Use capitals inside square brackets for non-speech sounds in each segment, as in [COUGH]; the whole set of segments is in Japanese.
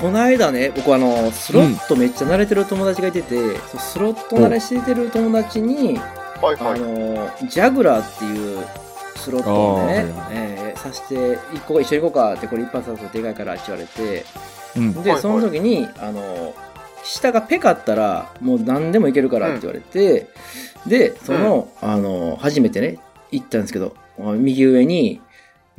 この間ね、僕あの、スロットめっちゃ慣れてる友達がいてて、そうスロット慣れしてる友達に、あはいはい。の、ジャグラーっていうスロットをねあ、えーさして、一個一緒に行こうかって、これ一発だとでかいからって言われて、うん。で、はいはいその時に、あの、下がペかったら、もう何でもいけるからって言われて、で、その、あの、初めてね、行ったんですけど、右上に、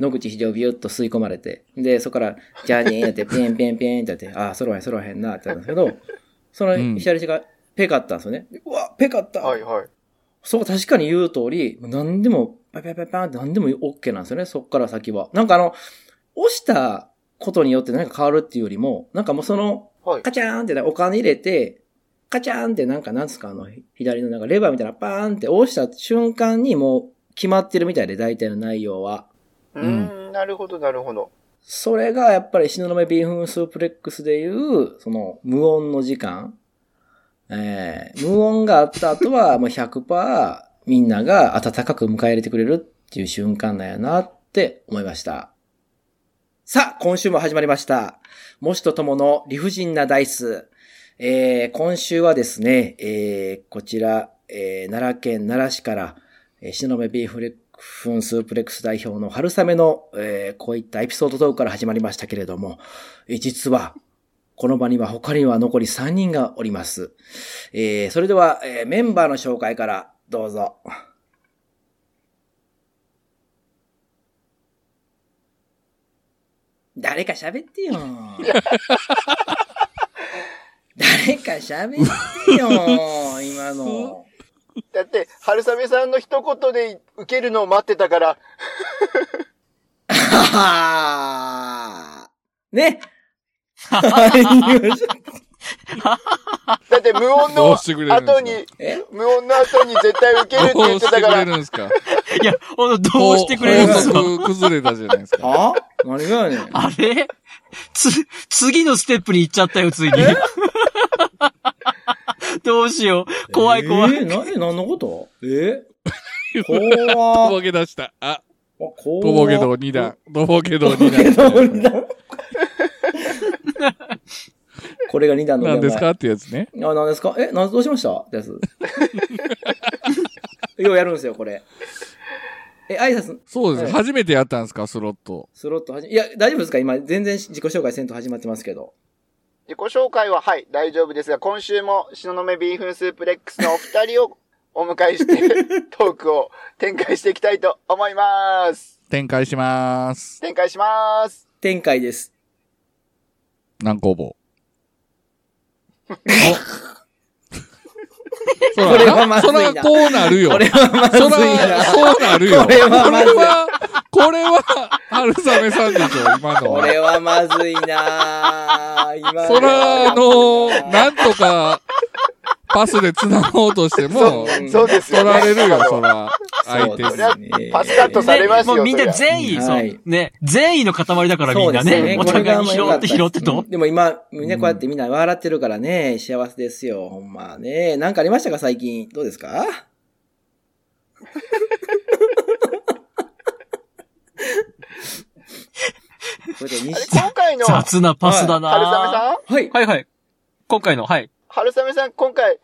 野口秀夫ビュッと吸い込まれて、で、そこから、ジャーニーやって、ペンペンペンってやって、ああ、揃わへん揃わへんなってなったんですけど、そのうん左手がペかったんですよね。うわ、ペかった、はいはい。そこ確かに言う通り、何でも、パパパパンって何でも OK なんですよね、そっから先は。なんかあの、押したことによって何か変わるっていうよりも、なんかもうその、はい。カチャーンってねお金入れて、カチャーンってなんかなんですかあの、左のなんかレバーみたいなパーンって押した瞬間にもう決まってるみたいで、大体の内容は。うーん、なるほどなるほど。それがやっぱり東雲ビーフンスープレックスでいう、その無音の時間。えー、無音があった後はもう100%みんなが温かく迎え入れてくれるっていう瞬間なんやなって思いました。さあ、今週も始まりました。もしとともの理不尽なダイス。えー、今週はですね、えー、こちら、えー、奈良県奈良市から、えー、東雲ビーフレッフンスープレックス代表の春雨の、えーこういったエピソードトークから始まりましたけれども、えー実は、この場には他には残り3人がおります。えーそれでは、えーメンバーの紹介からどうぞ。誰か喋ってよ。[LAUGHS] 誰か喋ってよ、今の。[LAUGHS] だって、春雨さんの一言で受けるのを待ってたから、は [LAUGHS] ーね。[LAUGHS] だって無音の後に、え無音の後に絶対受けるってど言ってたからうしてくれ、るんですか？いや、ほんと、どうしてくれるんですか？崩れたじゃないですか。あ何がやねん。あれ？つ、次のステップに行っちゃったよ、ついに。どうしよう。怖い怖い。えー、何、何のこと？え？と [LAUGHS] 怖ぼけ出した。あ、怖とぼけ道2段。とぼけ道とぼけ2段。道二段 [LAUGHS] これが2段の何ですか？ってやつね。あ、何ですか？え、何、どうしました？ってやつ。[LAUGHS] ようやるんですよ、これ。え、挨拶、そうです。はい初めてやったんですか、スロット。スロットはじ、いや、大丈夫ですか？今、全然自己紹介せんと始まってますけど。自己紹介ははい、大丈夫ですが、今週も東雲ビーフンスープレックスのお二人を [LAUGHS] お迎えして、[LAUGHS] トークを展開していきたいと思います。展開します。展開します。展開です。南工房。[LAUGHS] これはまずいなそらこうなるよ。これはまずそいな。ら、そうなるよ。これはまずいこれは、これは、春雨さんでしょ、今のは。これはまずいな今のはそら、あの、なんとか、パスで繋ごうとしても、うんそうですよ取ね。られるよ、そら。相手にそうで。すねパスカットされますよもうみんな善意、そはいう。ね。善意の塊だからみんなね。そうですお互いに拾って拾ってとうん。でも今、ね、こうやってみんな笑ってるからね、幸せですよ、ほんまね。なんかありましたか、最近？どうですか？今回の、春雑なパスだな雨さん？はい。はいはい。今回の、はい。春雨さん、今回、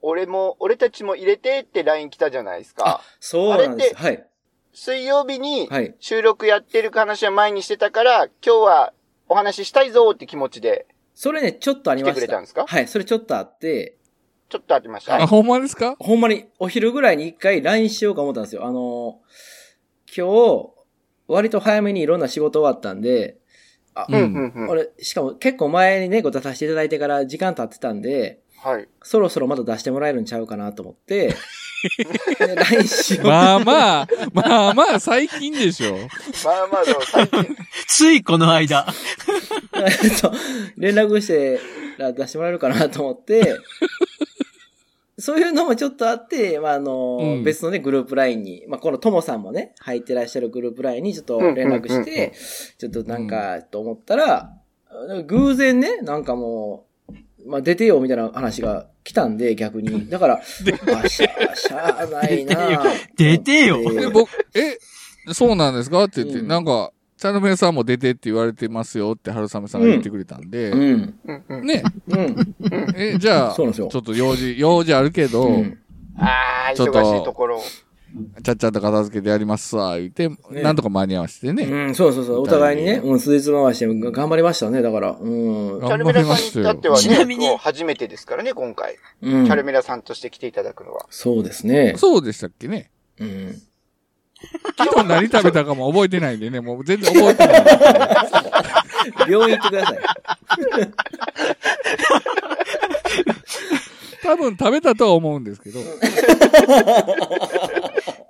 俺も、俺たちも入れてって LINE 来たじゃないですか。そうなんです。はい。水曜日にはい収録やってる話は前にしてたから、今日はお話ししたいぞって気持ちで、それね、ちょっとありました。来てくれたんですか？はい、それちょっとあって、ちょっと会ってました。はいあ、ほんまですか？ほんまにお昼ぐらいに一回 LINE しようか思ったんですよ。あの、今日、割と早めにいろんな仕事終わったんで、あ、うんうん、うん、うん。俺、しかも結構前にね、ご出させていただいてから時間経ってたんで、はい。そろそろまだ出してもらえるんちゃうかなと思って、[LAUGHS] で LINE しよう。まあまあ、まあまあ、最近でしょ。まあまあ、でも最近、ついこの間。[LAUGHS] そう連絡してら出してもらえるかなと思って、そういうのもちょっとあって、まあ、あの、うん別のね、グループ LINE に、まあ、このともさんもね、入ってらっしゃるグループ LINE にちょっと連絡して、ちょっとなんか、と思ったら、偶然ね、なんかもう、まあ、出てよみたいな話が来たんで、逆に。[LAUGHS] だから、あ、しゃ、しゃあないな出てよ。僕、え、そうなんですか？って言って、うん。なんか、茶の目さんも出てって言われてますよって春雨さんが言ってくれたんで、うん。ね、うん。え、じゃあ、ちょそうなんですよ。っと用事、用事あるけど、うん。ああ、ちょっと忙しいところ。ちゃっちゃと片付けてやりますわ、言って、なんとか間に合わせてね。うん、そうそうそう。お互いにね、うん、数日回して頑張りましたね、だから。うん。チャ頑張りルメラさんましたよに至ってはね、ちなみにもう初めてですからね、今回。うんチャルメラさんとして来ていただくのは。そうですね。そうでしたっけね。うん。昨日何食べたかも覚えてないんでね、もう全然覚えてない。[LAUGHS] 病院行ってください。多分食べたとは思うんですけど。[LAUGHS]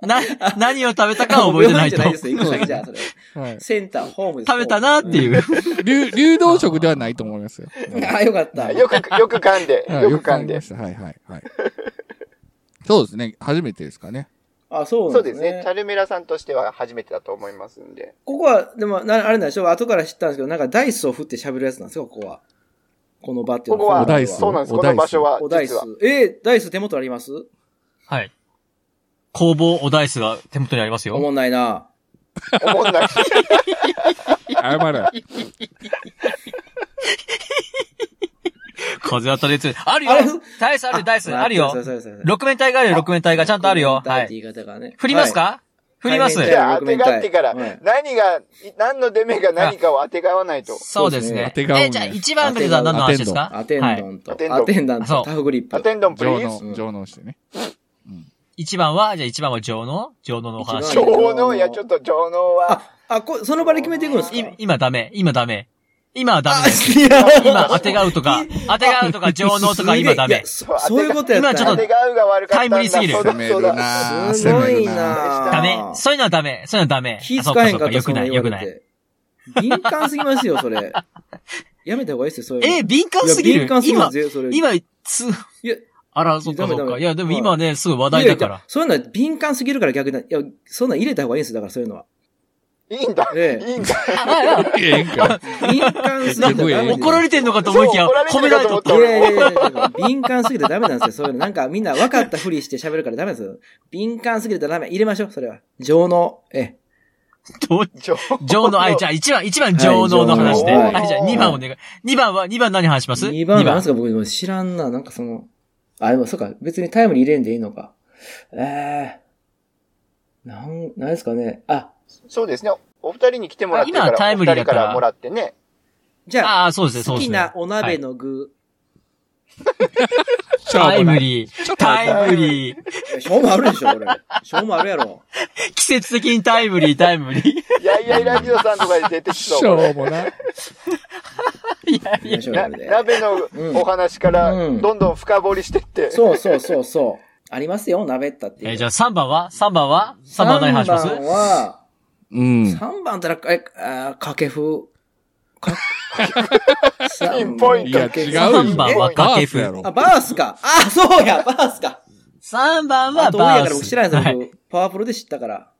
な、何を食べたかは覚えてないと。ないですよ、行く先じゃあ、それ。はい。センター、ホームです。食べたなっていう。流、[LAUGHS] 流動食ではないと思いますよ。[LAUGHS] あ、よかった。よく、よく噛んで、はいよく噛んで。はいはいはい。そうですね。初めてですかね。あ、そうそうんなでね。ですすね。チャルメラさんとしては初めてだと思いますんで。ここは、でも、なあれなんでしょ後から知ったんですけど、なんかダイスを振って喋るやつなんですよ、ここは。この場っていうのここは、おダイスそうなんです。この場所は、おダイス。えーダイス手元あります？はい。工房おダイスが手元にありますよ。おもんないな。思んない。謝れ。風当たり強い。あるよダイスあるダイスあるよ六面体があるよ、六面体がちゃんとあるよ。はい。振りますか？は振りますはいじゃあ、当てがってからはい、何が、何の出目が何かを当てがわないと。そうですね。当てがうんね。え、じゃあ一番目では何の話ですか？アテンドンと、アテンドンアテンダント、そう。タフグリップ。アテンドンプリ上ーズ。納、上納してね。一番は、じゃあ一番は上納上納のお話。上納、いや、ちょっと上納は、あ、こその場で決めていくんですか？い今ダメ。今ダメ。今はダメです。今当てがうとか、当てがうとか上納とか今ダメ。そそういうことや今ちょっと。タイムリーすぎるそうだ攻めるそうだなぁすごいななダメ。そういうのはダメ。そういうのはダメ。気使えへんかった、うよくない、よくない。敏感すぎますよ、それ。[LAUGHS] やめた方がいいですよ、そういうの。え、敏感すぎる？敏感すぎま今。今、つ、いや、あら、そっかそっか。いや、でも今ね、すごい話題だから。そういうのは敏感すぎるから逆に、いや、そんなん入れた方がいいんですよ、だからそういうのは。いいんだ。ええいいんだ。ええんか。敏感すぎたらダメですよ怒られてんのかと思いきや、褒められとったと思った。いやいやいやいや敏感すぎてダメなんですよ、そういうの。なんかみんな分かったふりして喋るからダメですよ。敏感すぎてダメ。入れましょう、それは。情能。ええ。どう上上納、あ、じゃあ一番、一番上納の話で。はいはい、じゃあ二番お願い。二番は、二番何話します？2番なんですか僕も知らんな。なんかその、あ、でもそうか。別にタイムに入れんでいいのか。ええなん、なんですかね。あ、そうですね。お二人に来てもらってから、今タイムリーだからお二人からもらってね。じゃあ、ああ、そうですね、そうですね。好きなお鍋はいの具。タイムー。リー。タイムリー。えしょうもあるでしょ、これ。しょうもあるやろ。[LAUGHS] 季節的にタイムリー、タイムリー。いやいやいラジオさんとかで出てきしそう。ょうもな。[LAUGHS] いやいや鍋のお話から、うんどんどん深掘りしてって。そうそうそうそう。ありますよ、鍋ったって。えーじゃあ3番は ?3 番は ?3 番は何話します？3番は、うん。3番ったら、え、あー掛布。か、[LAUGHS] ピンポイントいや、違うよ。三番は掛布バースやろあ、バースか。あ、そうや、バースか。?3 番はあと、多いやから知らないです。パワープロで知ったから。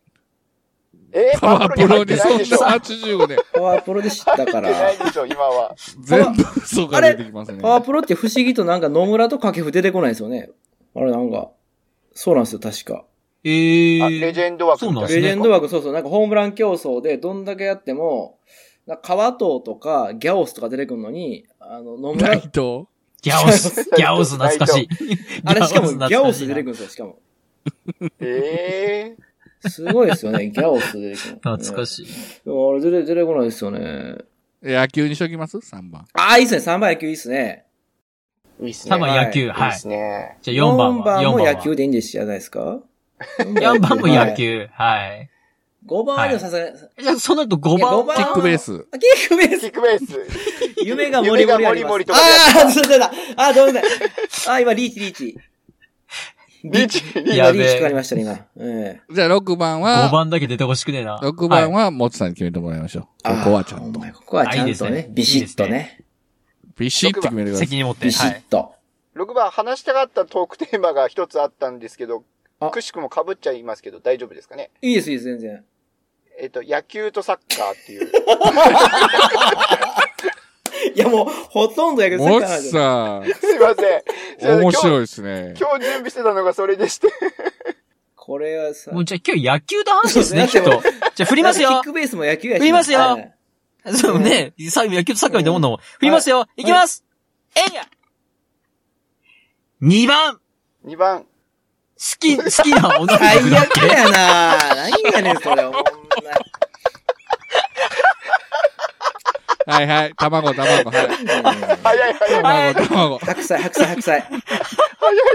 えー、パワープロ入ってにそんないでしょな85で。パワープロで知ったか入ってならい。でしょ、今は。全部嘘が出てきますね。パワープロって不思議となんか野村と掛布出てこないですよね。あれなんか、そうなんですよ、確か。えー。あ、レジェンド枠そうなんですねレジェンド枠、そうそう、なんかホームラン競争でどんだけやっても、なんか川藤とかギャオスとか出てくるのに、あの、野村ナイ、トギャオス。[LAUGHS] ギャオス懐かしい。[LAUGHS] あれしかもギャオス出てくる。るんですよ、しかも。えすごいですよね、ギャオス出てくる。懐かしい。い。あれ出て、出てこないですよね。野球にしときます ?3 番。ああ、いいっすね、3番野球いいっすね。ー、いいっすね。3番野球、いいっはい。すね。じゃあ4番4は番も4番は野球でいいんですじゃないですか4番も野。球。はい。5番はでもさすがに、じゃあその後5いや番五番キックベース。あキックベースキックベース。[LAUGHS] 夢がもりもりあります。夢がああ、そうだだ。ああ、どうだ。ああ、今、リーチ、リーチ。リーチ、リーチ。リーチかかりましたね、今。ええじゃあ6番5は、番だけ出てほしくねえな。6番はもつさんに決めてもらいましょう。ここはちゃんと。ここはちゃあいいんとねですね、ビシッとね。ビシッと決めてください。責任持って。ビシはい。ッと。6番話したかったトークテーマが一つあったんですけどあ、くしくも被っちゃいますけど大丈夫ですかね？いいです、いいです、全然。えっと、野球とサッカーっていう。[LAUGHS] いや、もう、ほとんどやけど、もつサッカーなんですすいません。面白い今ですね日。今日準備してたのがそれでして。これはさ。もうじゃあ今日野球の話ですね、きっと。じゃあ振りますよキッ。クベースも野球や。振りますよはいそうね。さ野球とサッカーみたいなもんだもん。振りますよ。いきますえいや !2 番好2番。き、好きな女の子最グループ悪やな何やねん、それ。ほんまはいはい。卵、卵、はい。早い早い。卵、卵。白菜、白菜、白菜。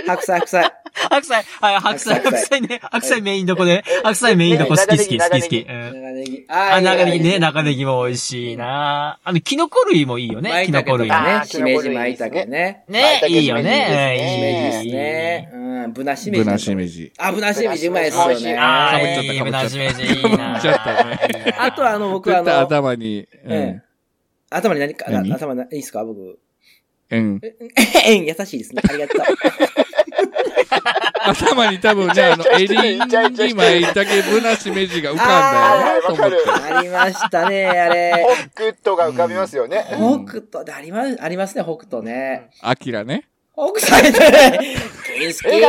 白菜、白菜。白菜、はい、白菜、白菜白菜ね。白菜メインどこで？白菜メインどこ？好き好き好き好き。うん長ネギ。あ、長ネギね、な長ネギも美味しいなあの、キノコ類もいいよね、キノコ類。ねあ。ーしめじまいたけね。ね、いいよしめね。じですね。うん、ぶなしめじ。ぶなしめ。じ。あ、ぶなしめじうまいっすよね。あかぶっちゃったー、いい、ぶなしめじいいなかぶっちゃったねあとはあの、僕あ絶対の、頭に、うええん。頭に何か、何？頭に、いいっすか僕？うん。えん、優しいですね。ありがとう。[LAUGHS] 頭に多分ね、あの、エリンギマイタケブナシメジが浮かんだよなと思って。ありましたね、あれ。北斗が浮かびますよね。北斗であります、ありますね、北斗ね。アキラね。北斎ね。ケンスケ笑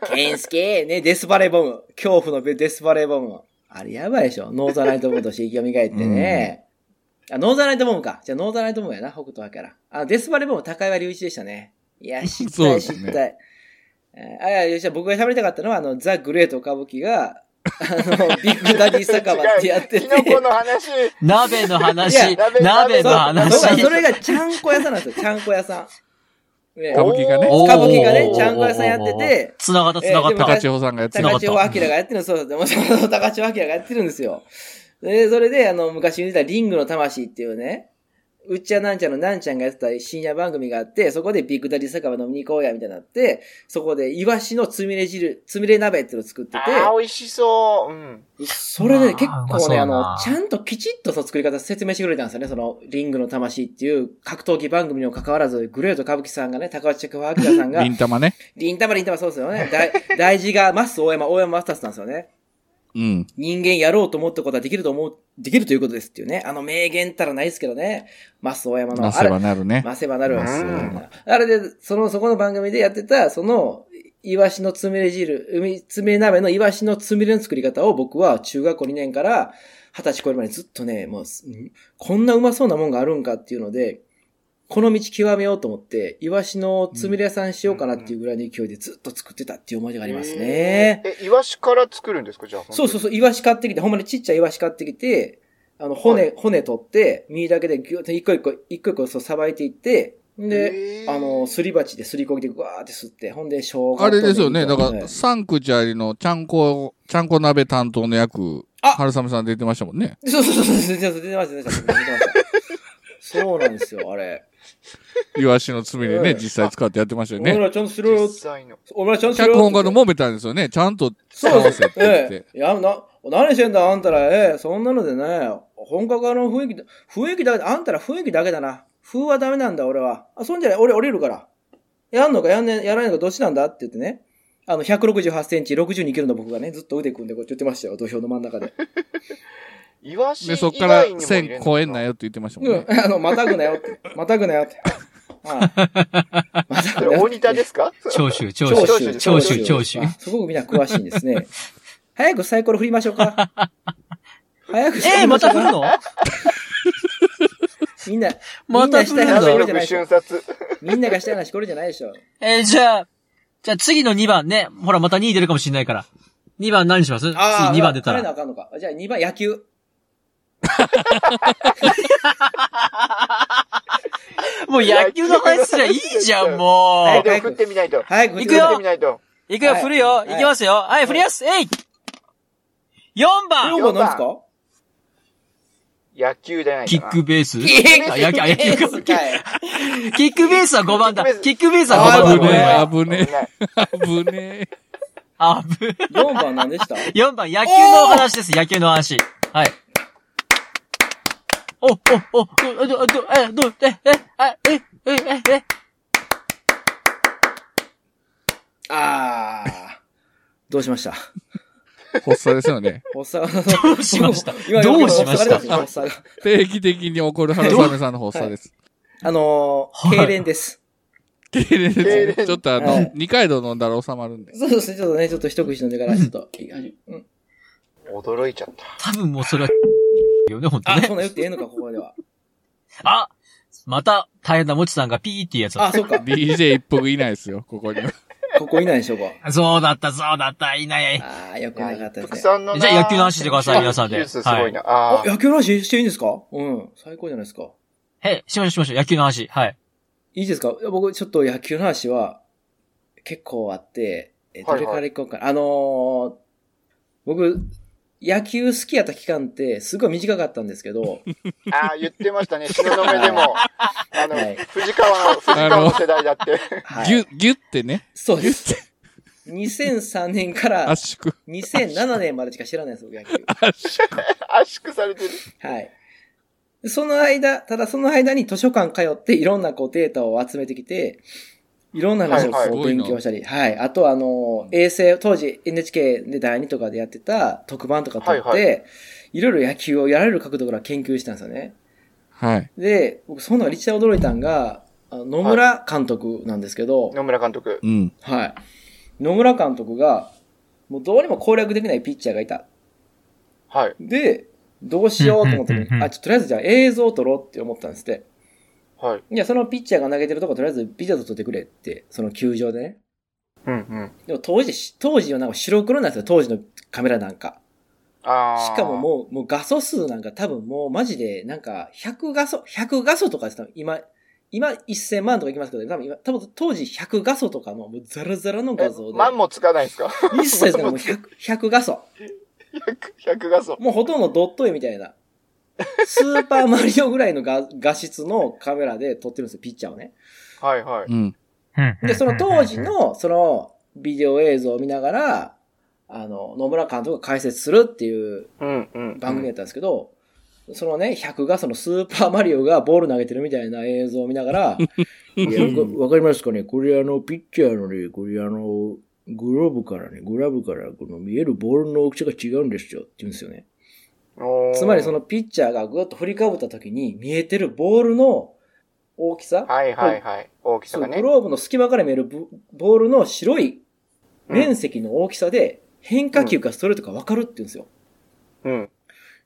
顔ケンスケね、デスバレーボム。恐怖のデスバレーボム。あれやばいでしょ。ノーザーナイトボムとして生き蘇ってね。あ、ノーザーナイトボムか。じゃあノーザーナイトボムやな、北斗だから。あ、デスバレーボム高岩竜一でしたね。いや、知ったい、そうですね知ったい。えーあ、いや、じゃあ僕が喋りたかったのは、あの、ザ・グレート・カブキが、あの、[LAUGHS] ビッグダディ酒場ってやってて。キノコの話。鍋の話鍋鍋の話。それがちゃんこ屋さんなんですよ、ちゃんこ屋さん。ねカブキがね。カブキがねちゃんこ屋さんやっててつながった、つながった。高千穂さんがやってる。高千穂明がやってるの、そう、でもその高千穂明がやってるんですよ。で、それで、あの、昔見てたリングの魂っていうね、ウッチャンナンチャンのなんちゃんがやってた深夜番組があって、そこでビッグダディ酒場飲みに行こうや、みたいになって、そこでイワシのつみれ汁、つみれ鍋っていうのを作ってて、ああ、美味しそう。うん。それで結あーうまそう構ね、あの、ちゃんときちっとその作り方説明してくれたんですよね。その、リングの魂っていう格闘技番組にも関わらず、グレート・カブキさんがね、高橋着明さんが [LAUGHS] リ、ンタマね。リンタマリンタマそうですよね。大大事がマス大山、大山マスターズなんですよね。うん。人間やろうと思ったことはできると思う、できるということですっていうね。あの名言ったらないですけどね。マス大山の。なせばなるね。ませばなるあれで、その、そこの番組でやってた、その、イワシのつみれ汁、海、つみれ鍋のイワシのつみれの作り方を僕は中学校2年から20歳超えるまでずっとね、もう、うんこんなうまそうなもんがあるんかっていうので、この道極めようと思って、イワシのつみれ屋さんしようかなっていうぐらいの勢いでずっと作ってたっていう思い出がありますね。え、イワシから作るんですか？じゃあ。そうそうそう、イワシ買ってきて、ほんまにちっちゃいイワシ買ってきて、あの、骨、はい骨取って、身だけでぎゅっと一個一個、一個一個そうさばいていって、で、あの、すり鉢ですりこぎでぐわーって吸って、ほんで、生姜とあれですよね。だかねら、サンクチャリのちゃんこ、ちゃんこ鍋担当の役、あ春雨さん出てましたもんね。そうそうそうそう、出てました、出てました、出てました。[LAUGHS] そうなんですよ、あれ。イワシの爪でね、うん実際使ってやってましたよね。お前らちゃんとしろよ実。際の。お前らちゃんとしろよ。脚本家と揉めたんですよね。ちゃんとそう合わせって言ってえ。え。いや、な、何してんだ、あんたら、ええ、そんなのでね、本格派の雰囲気だ、雰囲気だけ、あんたら雰囲気だけだな。風はダメなんだ、俺は。あ、そんじゃない、俺降りるから。やんのかやんね、やらないのかどっちなんだって言ってね。あの、168センチ、62キロの僕がね、ずっと腕組んでこうやって言ってましたよ、土俵の真ん中で。イワシで、以そっから外にも入れ線るのか超えんなよって言ってましたもんうんね。[LAUGHS] あの、またぐなよって。またぐなよって。[LAUGHS] はいまたそぐなよれ大仁田ですか？長州、[LAUGHS] 長長州、州、長州、長州あ。すごくみんな詳しいんですね。早くサイコロ振りましょうか。早くサえー、また振るの？みんな、また振るんだみんなしたい話これじゃない力でしょ瞬。殺。みんながしたい話これじゃないでしょ。えー、じゃあ、じゃあ次の2番ね。ほら、また2位出るかもしんないから。2番何します？次ああ、2番出たら。変えなあかんのか。じゃあ2番野球。[LAUGHS] もう野球の話すりゃいいじゃん、もう。えでも振ってみないと。早く振ってみないと。いくよ、はい振るよ。はいいきますよ。はい、振ります。えい !4 番4番なんですか？野球じゃないキ。ックベース？えあ野球、あ野球キックベースは5番だ。キックベースは5あー番だ。ごめん危ねえ、危ねえ。あぶ。4番何でした？4番、野球のお話です。野球の話。はい。お、お、お、ど、ど、ど、え、ど、え、え、あえ、え、え、え、ああ。どうしました？発作ですよね。発作が。どうしました？今どうしました？定期的に起こる春雨さんの発作です。あのー、はい痙攣です。痙攣です。ちょっとあのはい、二階堂飲んだら収まるんで。そうですね、ちょっとね、ちょっと一口飲んでから、ちょっと。驚いちゃった。多分もうそれは、よね、ほんとあ、ねそ。んな言ってええのか、ここでは。あまた、大変なもちさんがピーっていうやつだあ、そうか。DJ 一服いないですよ、ここには。ここいないでしょうか。そうだった、そうだった、いない。ああ、よくなかったですね。福さんのなじゃあ野球の話してください皆さんですごいな。ああ、野球の話していいんですか？うん。最高じゃないですか。え、しましょうしましょう、野球の話。はい。いいですか？いや僕、ちょっと野球の話は、結構あって、え、どれから行こうかな。あのー僕、野球好きやった期間って、すごい短かったんですけど、[LAUGHS] あ、ああ、言ってましたね。[LAUGHS] 東雲でも、あの、はい藤川の、藤川の世代だって。はい。ギュッ、ギュッてね、そうです。2003年から圧縮。2007年までしか知らないです、僕野球。圧縮。圧縮されてる。はい。でその間、ただその間に図書館通っていろんなこうデータを集めてきて、いろんな話をこはいはいう勉強したり、はい。あとあの、衛星、当時 NHK で第2とかでやってた特番とか撮って、はいはいろいろ野球をやられる角度から研究したんですよね。はい。で、僕その中で一番驚いたんが、あの野村監督なんですけど、野村監督。うん。はい。野村監督が、もうどうにも攻略できないピッチャーがいた。はい。で、どうしようと思った時に、うんうんうんうんあ、ちょ、とりあえずじゃあ映像を撮ろうって思ったんですって。はい。いや、そのピッチャーが投げてるとこ、とりあえずビデオ撮ってくれって、その球場でね。うんうん。でも当時、当時はなんか白黒なんですよ、当時のカメラなんか。ああ。しかももう、もう画素数なんか多分もうマジで、なんか100画素、100画素とかです今、今1000万とかいきますけど、多分今、多分当時100画素とかのもうザラザラのえ画像で。万もつかないですか？一切でもう100、[LAUGHS] 100画素。100、100画素。もうほとんどドット絵みたいな。スーパーマリオぐらいの画画質のカメラで撮ってるんですよ、ピッチャーをね。はいはい。うん。で、その当時、の、その、ビデオ映像を見ながら、あの、野村監督が解説するっていううんうん。番組やったんですけど、そのね、100がそのスーパーマリオがボール投げてるみたいな映像を見ながら、[LAUGHS] いや、わわかりますかね？これあの、ピッチャーのね、これあの、グローブからね、グラブからこの見えるボールの大きさが違うんですよって言うんですよね。つまりそのピッチャーがぐっと振りかぶった時に見えてるボールの大きさ、はいはいはい。大きさがね。グローブの隙間から見えるボボールの白い面積の大きさで変化球かストレートか分かるって言うんですよ。うん。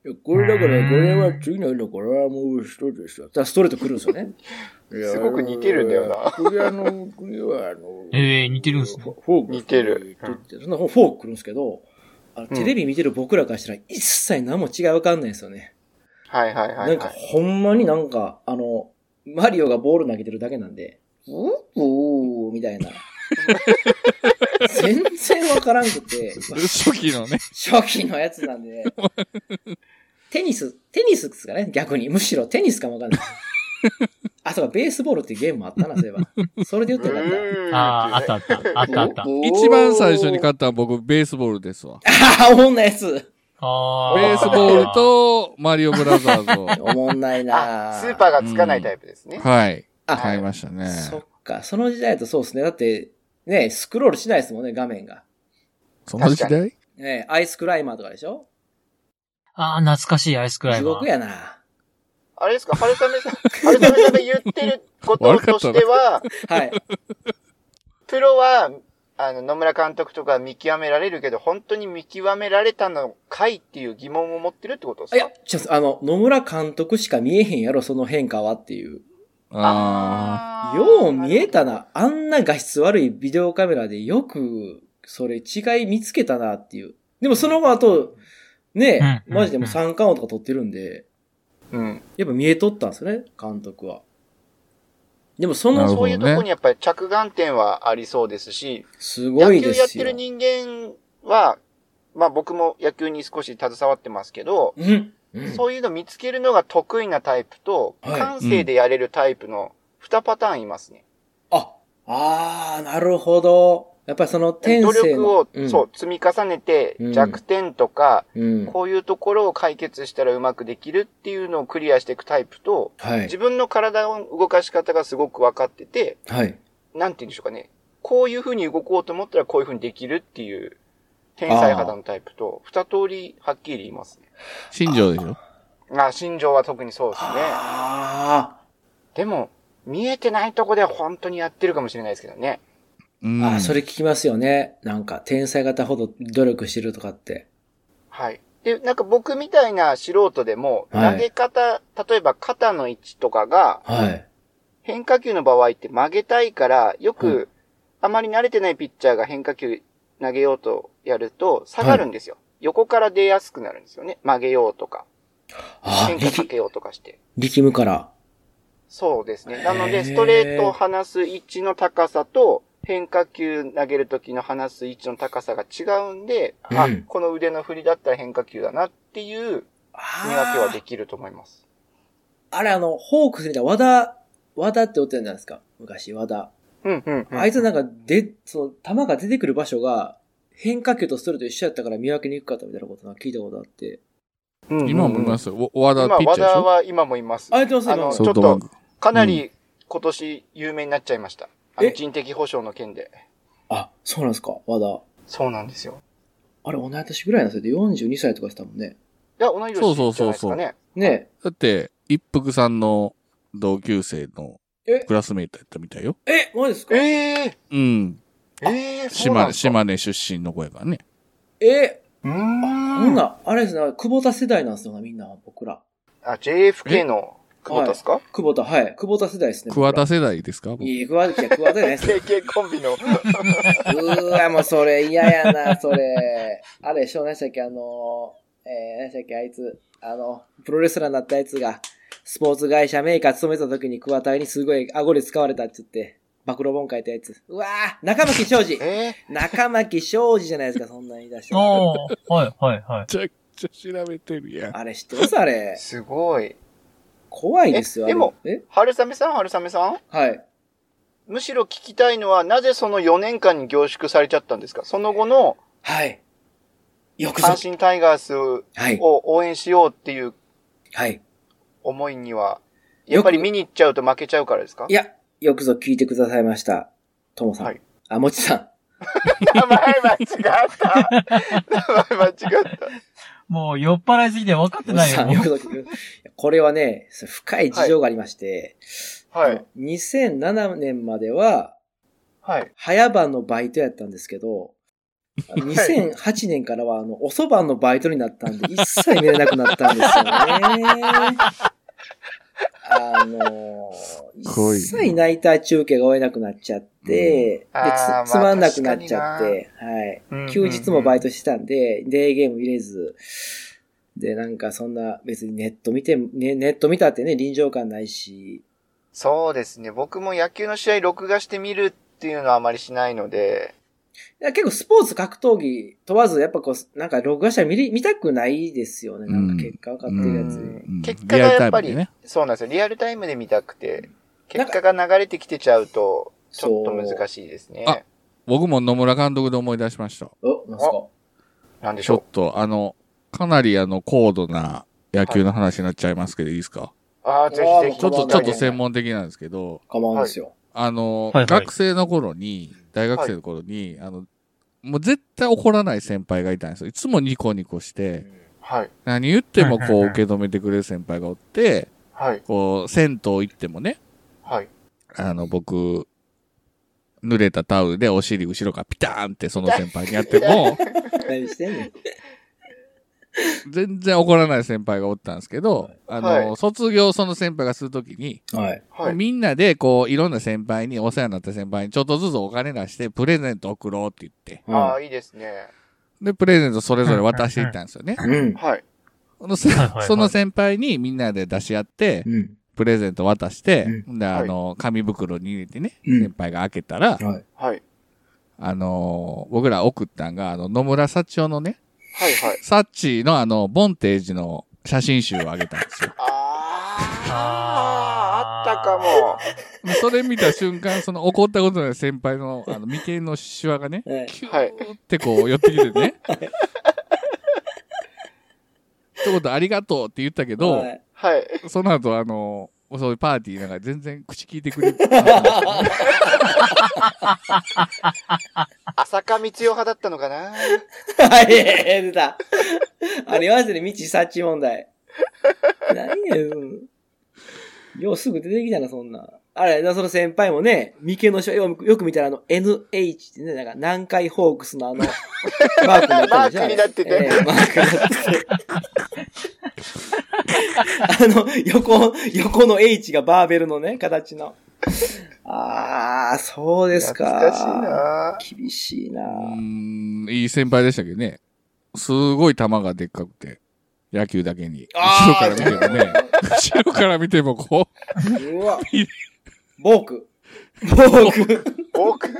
いやこれだから、これは次のだから、もうストレートですよ。だストレート来るんですよね。[LAUGHS] すごく似てるんだよなこれあの、これはあの、ええ似てるんすねフォーク。似てるそんなフォーク来るんですけど、あのテレビ見てる僕らからしたら一切何も違い分かんないんですよね。はいはいはい。なんか、ほんまになんか、あの、マリオがボール投げてるだけなんで、うーみたいな。全然わからんくて、初期のね。初期のやつなんで、[LAUGHS] テニス、テニスですかね？逆に。むしろテニスかもわかんない。[LAUGHS] あ、そうか、ベースボールっていうゲームもあったな、そういえば。それで言ってなかった。ああ、あったあった。あったあった。一番最初に買ったのは僕、ベースボールですわ。ああ、おもんないやつ。あベースボールとマリオブラザーズを。[LAUGHS] おもんないなあ、スーパーがつかないタイプですね。はい。あ買いましたね。そっか、その時代だとそうですね。だって、ね、スクロールしないですもんね、画面が。その時代？ね、アイスクライマーとかでしょ？ああ、懐かしいアイスクライマー。地獄やな。あれですか、春雨さん、春雨さんが言ってることとしては、はい。プロは、あの、野村監督とか見極められるけど、本当に見極められたのかいっていう疑問を持ってるってことですか？いや、ちょっとあの、野村監督しか見えへんやろ、その変化はっていう。あーよう見えたな。あんな画質悪いビデオカメラでよく、それ違い見つけたなっていう。でもその後あと、ね、うんマジでもう三冠王とか撮ってるんで、うん。やっぱ見えとったんですよね、監督は。でもその、なるほどそういうとこにやっぱり着眼点はありそうですし、すご野いですよ。球やってる人間は、まあ僕も野球に少し携わってますけど、うん。うんそういうの見つけるのが得意なタイプと、はい感性でやれるタイプの2パターンいますね。あ、あー、なるほど。やっぱりその天努性の。力を、うんそう、積み重ねてうん弱点とか、うん。こういうところを解決したらうまくできるっていうのをクリアしていくタイプと、はい自。分の体の動かし方がすごく分かってて、はい。なんて言うんでしょうかね。こういう風に動こうと思ったらこういう風にできるっていう、天才肌のタイプと、二通りはっきり言いますね。新庄でしょ？あ、心情は特にそうですね。あでも、見えてないとこでは本当にやってるかもしれないですけどね。うんあ、それ聞きますよね。なんか、天才型ほど努力してるとかって。はい。で、なんか僕みたいな素人でも、はい投げ方、例えば肩の位置とかが、はい。変化球の場合って曲げたいから、ようく、あまり慣れてないピッチャーが変化球投げようとやると、下がるんですよ。横から出やすくなるんですよね。曲げようとか、あ、変化か力、けようとかして。力むから。そうですね。なので、ストレートを離す位置の高さと、変化球投げる時の離す位置の高さが違うんで、あうん、この腕の振りだったら変化球だなっていう見分けはできると思います。あれ、あの、ホークスみたいな、和田、和田っておってるじゃないですか。昔、和田。うん、うん、うん。あいつなんか、で、その、球が出てくる場所が、変化球とストレート一緒やったから見分けにくかったみたいなことな聞いたことあって。うんうんうん今もいます？よ。お和田ピッチャーでしょ？田は今もいます。あ、やってます、あの、ちょっとかなり今年有名になっちゃいました。あのえ？人的保障の件で。あ、そうなんですか、和田。そうなんですよ。あれ、同い年ぐらいなんですよ。42歳とかしたもんね。いや、同い年じゃないですかね。ねだって、一服さんの同級生のえ？クラスメイトやったみたいよ。え、マジですか？ええうん。ええそうなん島根、ですか？島根出身の子やからね。え、うーほんんな、あれですね、久保田世代なんですよ、みんな、僕ら。あ、JFK の久保田ですか？久保田、はい。久保田世代ですね。桑田世代ですか？いい、桑田、いや桑田じゃないです。?KK コンビの。うーわ、もうそれ嫌やな、それ。あれ、しょう何でしたっけ、あの、えー、何でしたっけ、あいつ、あの、プロレスラーになったやつが、スポーツ会社メーカー勤めた時に桑田にすごい顎で使われたって言って、暴露本書いたやつ。うわー中巻昌司え？中巻昌司じゃないですか、そんなん言い出して。はい、はい、はい。めちゃくちゃ調べてるやん。あれ知ってますあー、れ。すごい。怖いですよ、でもえ？春雨さん、春雨さん？はい。むしろ聞きたいのは、なぜその4年間に凝縮されちゃったんですか？その後のはい。よくぞ。阪神タイガースをはい。応援しようっていうはい。思いには、やっぱり見に行っちゃうと負けちゃうからですか？いや、よくぞ聞いてくださいました。ともさん。はいあ、もちさん。名前間違った。[LAUGHS] 名前間違った。もう酔っ払いすぎて分かってないよ。これはね、深い事情がありまして、はい。2007年までは、はい。早番のバイトやったんですけど、あの2008年からは、あの、遅番のバイトになったんで、一切見れなくなったんですよね。あの、ごい一切ナイター中継が追えなくなっちゃって、であーつ、つまんなくなっちゃって、はい。うん休日もバイトしてたんで、デーゲーム入れず、で、なんかそんな別にネット見て、ね、ネット見たってね、臨場感ないし、そうですね。僕も野球の試合録画して見るっていうのはあまりしないので、結構スポーツ格闘技問わず、やっぱこう、なんか録画したら見り見たくないですよね。なんか結果分かってるやつ。うんうん結果がやっぱり、ねそうなんですよ。リアルタイムで見たくて、結果が流れてきてちゃうと、ちょっと難しいですね。あ僕も野村監督で思い出しました。お、なんすか？なんでしょちょっと、あの、かなりあの、高度な野球の話になっちゃいますけど、いいですか？う。ああ、ぜひぜひ。ちょっと、ちょっと専門的なんですけど、構わんですよ。あの、はいはい学生の頃に、大学生の頃に、あの、もう絶対怒らない先輩がいたんですよ。いつもニコニコして、はい。何言ってもこうはいはいはい受け止めてくれる先輩がおって、はい。こう、銭湯行ってもね、はい。あの、僕、濡れたタオルでお尻後ろからピターンってその先輩にやっても、[LAUGHS] 何してんねん。[LAUGHS] 全然怒らない先輩がおったんですけど、あの、はい卒業その先輩がするときに、はい。はい。みんなでこう、いろんな先輩に、お世話になった先輩にちょっとずつお金出して、プレゼント送ろうって言って、ああ、いいですね。で、プレゼントそれぞれ渡していったんですよね。うん。はい。そのせはいはいはいその先輩にみんなで出し合って、うん。プレゼント渡して、うで、あの、紙袋に入れてね、うん先輩が開けたら、はい。はい。あのー僕ら送ったんが、あの、野村幸男のね、はい。はい。サッチーのあの、ボンテージの写真集をあげたんですよ。ああ、あったかも。でそれ見た瞬間、その怒ったことない先輩の、あの、眉間のシワがね、はいキュはいーってこう寄ってきてね。[LAUGHS] 一言ありがとうって言ったけど、はいはい。その後あの、そういうパーティーなんか全然口聞いてくれて、[LAUGHS] 浅香光代派だったのかな？はい、出た。ありましたね、未知察知問題。何や、うんようすぐ出てきたな、そんな。あれ、その先輩もね、三毛の書よくよく見たらあの NH ってね、なんか南海ホークスのあの、[LAUGHS] マークになってるでしょマークになっててええマークになってて。あの、横、横の H がバーベルのね、形の。ああ、そうですか。懐かしいな厳しいうなーん、いい先輩でしたけどね。すごい球がでっかくて。野球だけに。後ろから見てもね。後ろから見てもこうわ。[LAUGHS] ボーク。ボーク。僕、う、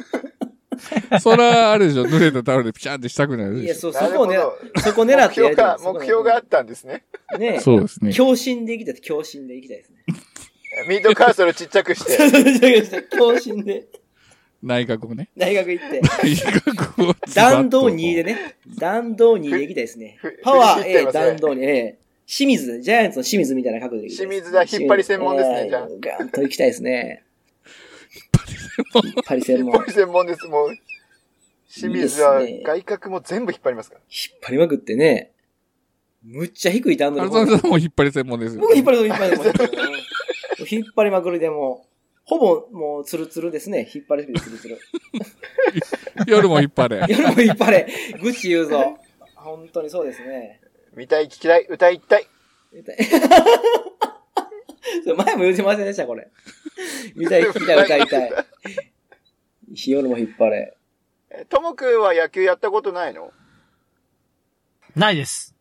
[LAUGHS] そら、あれでしょ、濡れたタオルでピシャンってしたくなるいや、でしょ。そう、そこを狙なるほどそこ狙ってや目標が、りたいです目標があったんですね。ねそうですね。強心で行きたいです。強心で行きたいですね。ミートカーソル [LAUGHS] ちっちゃくして。強心で、内角をね。大学行って、内角を。弾道2で。ね、弾道2で行きたいですねふ。パワー A、弾道2、A。清水、ジャイアンツの清水みたいな角度でです。清水だ引っ張り専門ですねえーじゃあガンと行きたいですね。引っ張り専門。引っ張り専門です、もう。清水は外角も全部引っ張りますから。引っ張りまくってね。むっちゃ低い弾道あでれさんも引っ張り専門ですよ。僕引っ張り、引っ張り、引っ張り。引っ張りまくりでもう、ほぼもうツルツルですね。引っ張りツルツル。[LAUGHS] 夜も引っ張れ。[LAUGHS] 夜も引っ張れ。愚痴言うぞ。本当にそうですね。見たい、聞きたい、歌いたい。[LAUGHS] 前も言ってませんでした、これ。見たい、聞きたい、[LAUGHS] 歌いたい。夜も引っ張れ。えともくんは野球やったことないの？ないです。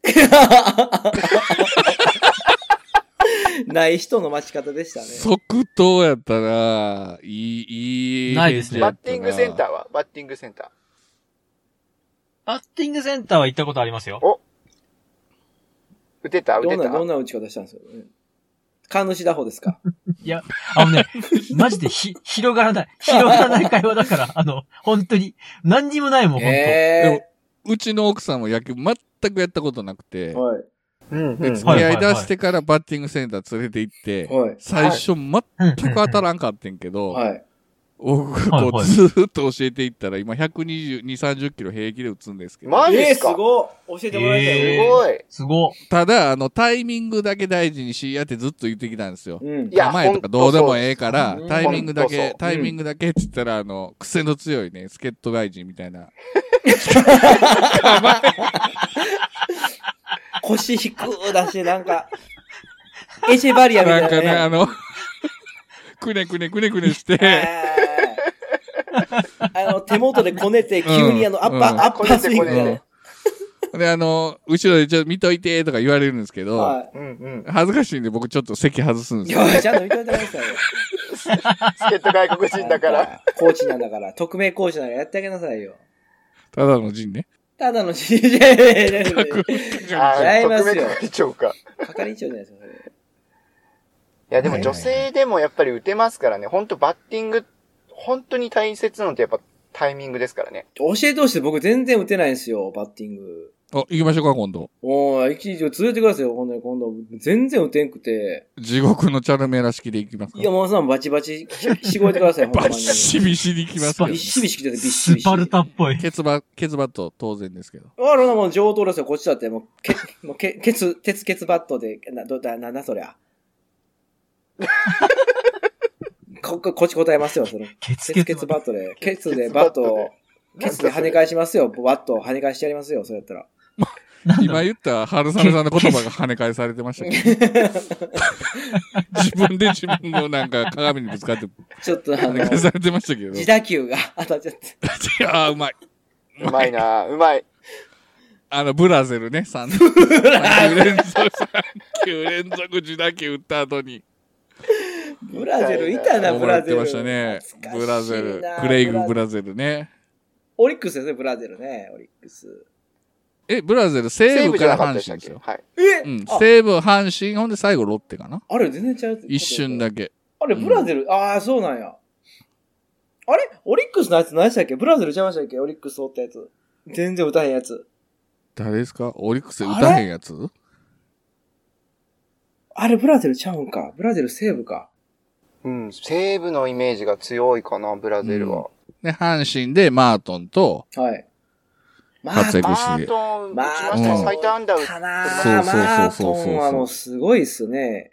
ない人の待ち方でしたね。即答やったら、いい、いい。ないですねバッティングセンターは？バッティングセンタバッティングセンターは行ったことありますよ。ー。打てた？打どんな、てた？どんな打ち方したんですか？神主打法ですか？いや、あのね、[LAUGHS] マジでひ、広がらない。広がらない会話だから、[LAUGHS] あの、本当に、何にもないもん、本当。えうちの奥さんも野球全くやったことなくてえ、はい。うんで、付き合い出してからバッティングセンター連れて行って、はい。最初全く当たらんかってんけど、はい。僕はいこうはいずーっと教えていったら、今120、30キロ平気で打つんですけど、ええマジっすか？すごい教えてもらいたいすえよ。ごい。すごっ。ただ、あの、タイミングだけ大事にしやってずっと言ってきたんですよ。うんい。や構えとかどうでもええからほんとそう、タイミングだけほんとそ、うタイミングだけって言ったら、あの、癖の強いね、助っ人外人みたいな。[LAUGHS] 腰低くだし、なんか、エチェバリアみたないんかね、なね。あの、くねくねくねくねして、[LAUGHS] えー [LAUGHS] あの、手元でこねて、急にあの、アッパうんー、アッパースイングこねてこねで。[LAUGHS] で、あの、後ろでちょっと見といてとか言われるんですけど、はうんうん。恥ずかしいんで僕ちょっと席外すんい。ですよ。いや、ちゃんと見といてくださいよ。[LAUGHS] 助っ人外国人だから。。コーチなんだから、匿名コーチなんだからやってあげなさいよ。ただの人ね。ただの CJ あー、違いますよ係長か。係長じゃないですか、それ。いや、でも女性でもやっぱり打てますからね。本当バッティング、本当に大切なのってやっぱタイミングですからね。教えてほしい僕全然打てないんですよ、バッティング。お、行きましょうか、今度。おー、一時続いてくださいよ、ほんとに今度。全然打てんくて。地獄のチャルメラ式で行きますかいや、もうさんバチバチし、しごいてください、ほんまバッに。シビシに行きますけどビッ。シビシ来てて、ビッシビシ。スパルタっぽい。ケツバ、ケツバット当然ですけど。あれなもう上等ですよ、こっちだって。もう、け、[LAUGHS] もうけ、ケツ、鉄ケツバットで、な、ど、だ、な、な、そりゃ。こ、こ、こっち答えますよ、その。ケツ鉄ケツバットで、ケツでバットを、ケツで跳ね返しますよ、バットを跳ね返してやりますよ、そうやったら。今言った春雨さんの言葉が跳ね返されてましたけど。[LAUGHS] 自分で自分のなんか鏡にぶつかってちょっとあの跳ね、返されてましたけど。自打球が当たっちゃって。[LAUGHS] ああ、うまい。うまいなうまい。あの、ブラゼルね、3, 3球連続、3球連続自打球打った後に。ブラゼルいたな、ブラゼル。ましたね。ブラゼル。クレイグ・ブラゼルね。オリックスですね、ブラゼルね、オリックス。え、ブラゼル、西武から阪神ですよ。け？はい。え？うん。あ西武、阪神、ほんで最後ロッテかな。あれ、全然ちゃう？一瞬だけ。あれ、ブラゼル、ああ、そうなんや。あれ？オリックスのやつ何でしたっけ？ブラゼルちゃいましたっけ？オリックスおったやつ。全然歌えへんやつ。誰ですか？オリックスで打たへんやつ？あれ、ブラゼルちゃうんか。ブラゼル西部か。うん。西武のイメージが強いかな、ブラゼルは。で、阪神でマートンとはい。ま活躍マしてートン、打ちまましたね。うん最多安打打っかなそうそうそうマーそうそうトンはもうすごいっすね。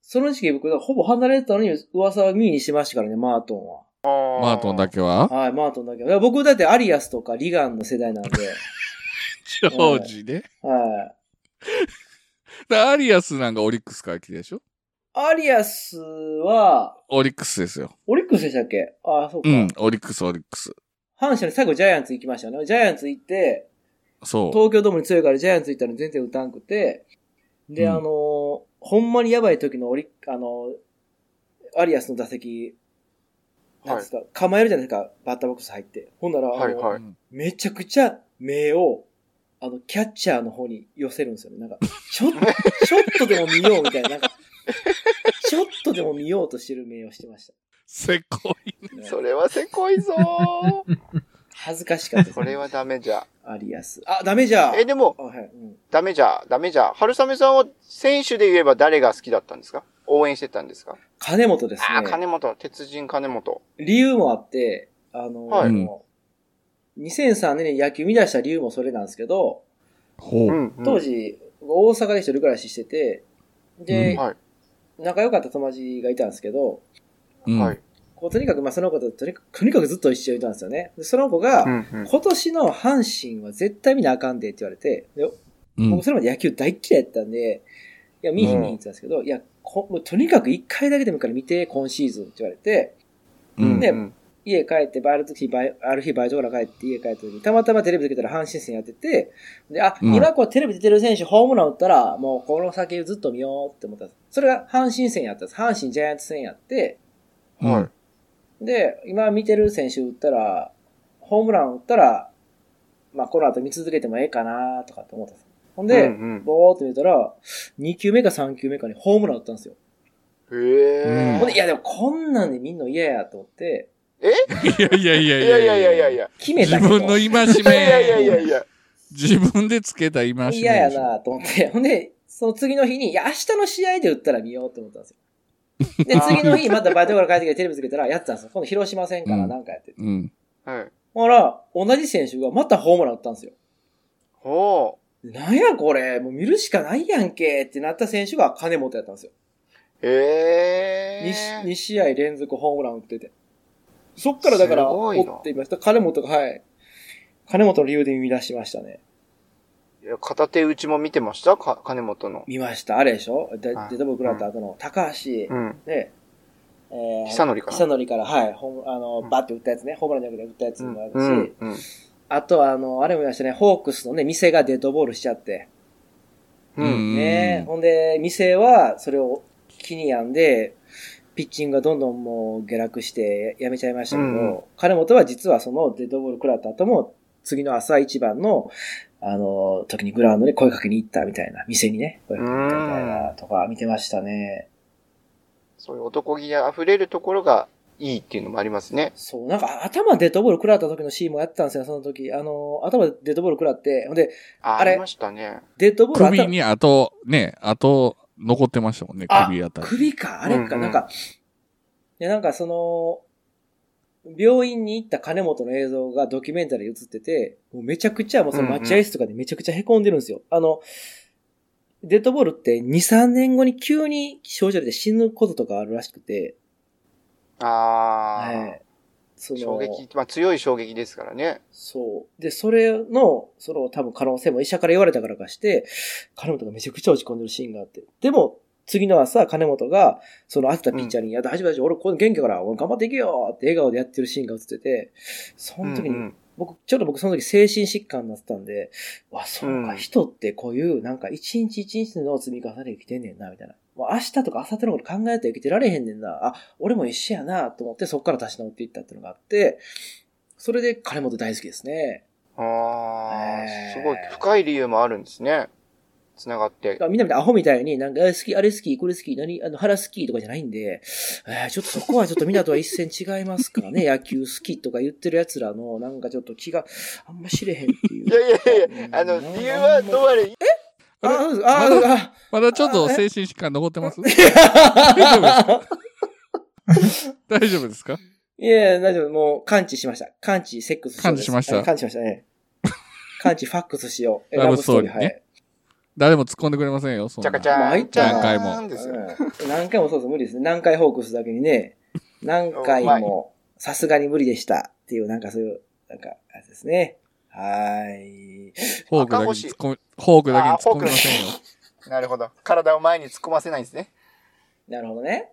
その時期僕、ほぼ離れてたのに噂は耳にしてましたからね、マートンは。マートンだけは？はい、マートンだけは。僕だってアリアスとかリガンの世代なんで。[LAUGHS] ジョージね。はい。でアリアスなんかオリックスから来てでしょ？アリアスは、オリックスですよ。オリックスでしたっけ？ああ、そうか。うん、オリックス、オリックス。阪神に最後ジャイアンツ行きましたよね。ジャイアンツ行って、そう。東京ドームに強いからジャイアンツ行ったのに全然打たんくて、で、うんあのーほんまにやばい時のオリあのーアリアスの打席、なんですか、構えるじゃないですか、バッターボックス入って。ほんなら、あのはいはいうんめちゃくちゃ目を、あの、キャッチャーの方に寄せるんですよね。なんか、ちょっと、ちょっとでも見ようみたいな、なんか、[LAUGHS] ちょっとでも見ようとしてる目をしてましせこい。た。ねそれはせこいぞー。[LAUGHS] 恥ずかしかったです、それはダメじゃ。アリアス。あ、ダメじゃえ、でも、あはい、うん。ダメじゃ、ダメじゃ。春雨さんは選手で言えば誰が好きだったんですか？応援してたんですか？金本ですね。ああ、金本、鉄人金本。理由もあって、あの、はいあの2003年に野球見出した理由もそれなんですけど、ほう。ん当時、大阪で一人暮らししてて、で、うんはい。仲良かった友達がいたんですけど、うん。はい。こうとにかく、まあ、その子ととにかく、とにかくずっと一緒にいたんですよね。でその子が、うんうん。今年の阪神は絶対見なあかんでって言われて、でうん。僕それまで野球大っ嫌いやったんで、いや、見ひん見ひんって言ってたんですけど、いや、こもうとにかく一回だけでもいいから見て、今シーズンって言われて、うん。でうん家帰って、バイト時、バイある日バイトから帰って家帰った時に、たまたまテレビつけたら阪神戦やってて、で、あ、うん今こうテレビ出てる選手ホームラン打ったら、もうこの先ずっと見ようって思ったんです。それが阪神戦やったんです。阪神ジャイアンツ戦やって、うんはいで、今見てる選手打ったら、ホームラン打ったら、まあこの後見続けてもええかなとかって思ったんです。ほんで、うんうんぼーっと見たら、2球目か3球目かにホームラン打ったんですよ。へえ。ほんで、いやでもこんなんで見んの嫌やと思って、え？いやいやいやいやいやいやいや。決めた自分の戒め。いやいやいやいや。自分でつけた戒め。嫌やなと思って。[LAUGHS] ほんで、その次の日に、いや、明日の試合で打ったら見ようと思ったんですよ。で、次の日、またバイトから帰ってきてテレビつけたら、やってたんですよ。今度広島戦からなんかやってて。うん。はい。ほら、同じ選手がまたホームラン打ったんですよ。ほう。なんやこれ、もう見るしかないやんけってなった選手が金本やったんですよ。ええー。2試合連続ホームラン打ってて。そっからだから、すごいな追っていました。金本が、はい。金本の理由で見出しましたね。いや片手打ちも見てました？か金本の。見ました。あれでしょ？デッドボール食らった後の高橋、うん。で、えー、久典かな久典から、はい、ホームあの、うんバッて打ったやつね、ホームランじゃなくて打ったやつもあるし、うん。うん。あとは、あの、あれも見ましたね、ホークスのね、店がデッドボールしちゃって、うん。ね、ほんで、店はそれを気に病んで、ピッチングがどんどんもう下落してやめちゃいましたけど、うん金本は実はそのデッドボール食らった後も、次の朝一番の、あの、時にグラウンドで声かけに行ったみたいな、店にね、声かけに行ったみたいなとか見てましたね。そういう男気あふれるところがいいっていうのもありますね。そう、なんか頭デッドボール食らった時のシーンもやってたんですよ、その時。あの、頭でデッドボール食らって、ほんで、あ、あれありましたね。デッドボール頭首にあと、ね、あと、残ってましたもんね、あ首あたり。首か、あれか、うんうんなんか、いや、なんかその、病院に行った金本の映像がドキュメンタリーで映ってて、もうめちゃくちゃ、もうその待合室とかでめちゃくちゃ凹んでるんですよ。あの、デッドボールって2、3年後に急に症状で死ぬこととかあるらしくて、ああ、はい。その衝撃、まあ強い衝撃ですからね。そう。で、それの、その多分可能性も医者から言われたからかして、金本がめちゃくちゃ落ち込んでるシーンがあって。でも、次の朝、金本が、その当てたピッチャーに、いや、大丈夫大丈夫、俺これ元気だから、俺頑張っていけよって笑顔でやってるシーンが映ってて、その時に、うんうん僕、ちょっと僕その時精神疾患になってたんで、わ、そうか、うん人ってこういう、なんか一日一日の積み重ねで生きてんねんな、みたいな。もう明日とか明後日のこと考えて生きてられへんねんな。あ、俺も一緒やな、と思ってそっから立ち直っていったっていうのがあって、それで金本大好きですね。ああ、えーすごい深い理由もあるんですね。つながって。みんなみたいなアホみたいに、なんか、好き、あれ好き、これ好き、何、あの、腹好きとかじゃないんで、えーちょっとそこはちょっとみんなとは一線違いますからね、[LAUGHS] 野球好きとか言ってる奴らの、なんかちょっと気があんま知れへんっていう。いやいやいや、あの、理由はどうあれ、あ、あ、あ、あ、まだちょっと精神疾患残ってます？大丈夫？[LAUGHS] ですか？いや、大丈夫。もう、完治しました。完治、セックスし完治しました？はい完治しました。ね。完治、ファックスしよう。えラブストーリーねはい。誰も突っ込んでくれませんよ、そんなちゃかちゃん、ちゃ何回も。何回もそうそう、無理ですね。何回ホークスだけにね、何回も、さすがに無理でしたっていう、なんかそういう、なんか、あれですね。はーい。フォークだけに突っ込み、フォークだけに突っ込みませんよ。[LAUGHS] なるほど。体を前に突っ込ませないんですね。なるほどね。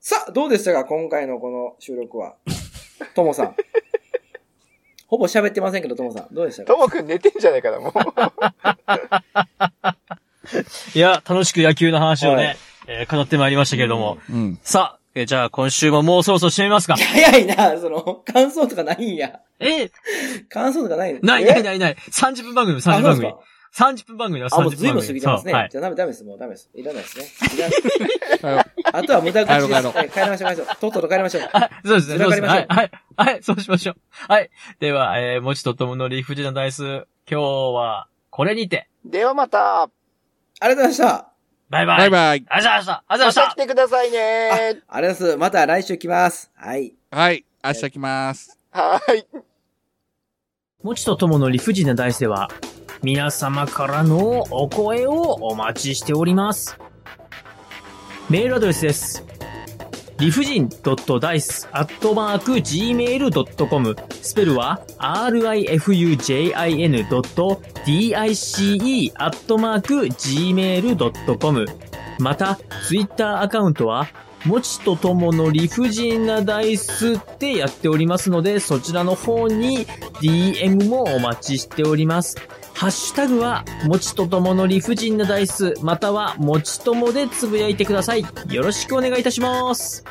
さあ、どうでしたか今回のこの収録は？[LAUGHS] ともさん。ほぼ喋ってませんけど、ともさん。どうでしたか？ともくん寝てんじゃないかな、もう。いや、楽しく野球の話をね、はいえー語ってまいりましたけれども。うん。さあ、えーじゃあ今週ももうそろそろ締めますか。早いな、その、感想とかないんや。え？感想とかないの？ないないい。ないない。30分番組、あ、30そう分番組ですか。。30分番組の30あ、分番組。もう随分過ぎてますね。はいじ。ゃあダメダメです。もうダメです。いらないですね。いらない [LAUGHS] あとは無駄口です。はい帰りましょう、帰りましょう。とっとと帰りましょう。はい、そうですね。それそうですね。わかりましょうはい、はい、はい、[LAUGHS] そうしましょう。はい。では、えー、もちとともの理不尽なダイス、今日は、これにて、ではまた、ありがとうございました。バイバイ。バイバイ。ありがとうございました。ありがとうごまざいましたた来てくださいねあありがとうございます。また来週来ます。はい。はい。明日来ます。はーい。もちとともの理不尽なダイスでは、皆様からのお声をお待ちしております。メールアドレスです。理不尽 .dice.gmail.com スペルは rifujin.dice.gmail.com また、ツイッターアカウントは、もちとともの理不尽なダイスってやっておりますので、そちらの方に DM もお待ちしております。ハッシュタグは、もちとともの理不尽な台数、または、もちともでつぶやいてください。よろしくお願いいたします。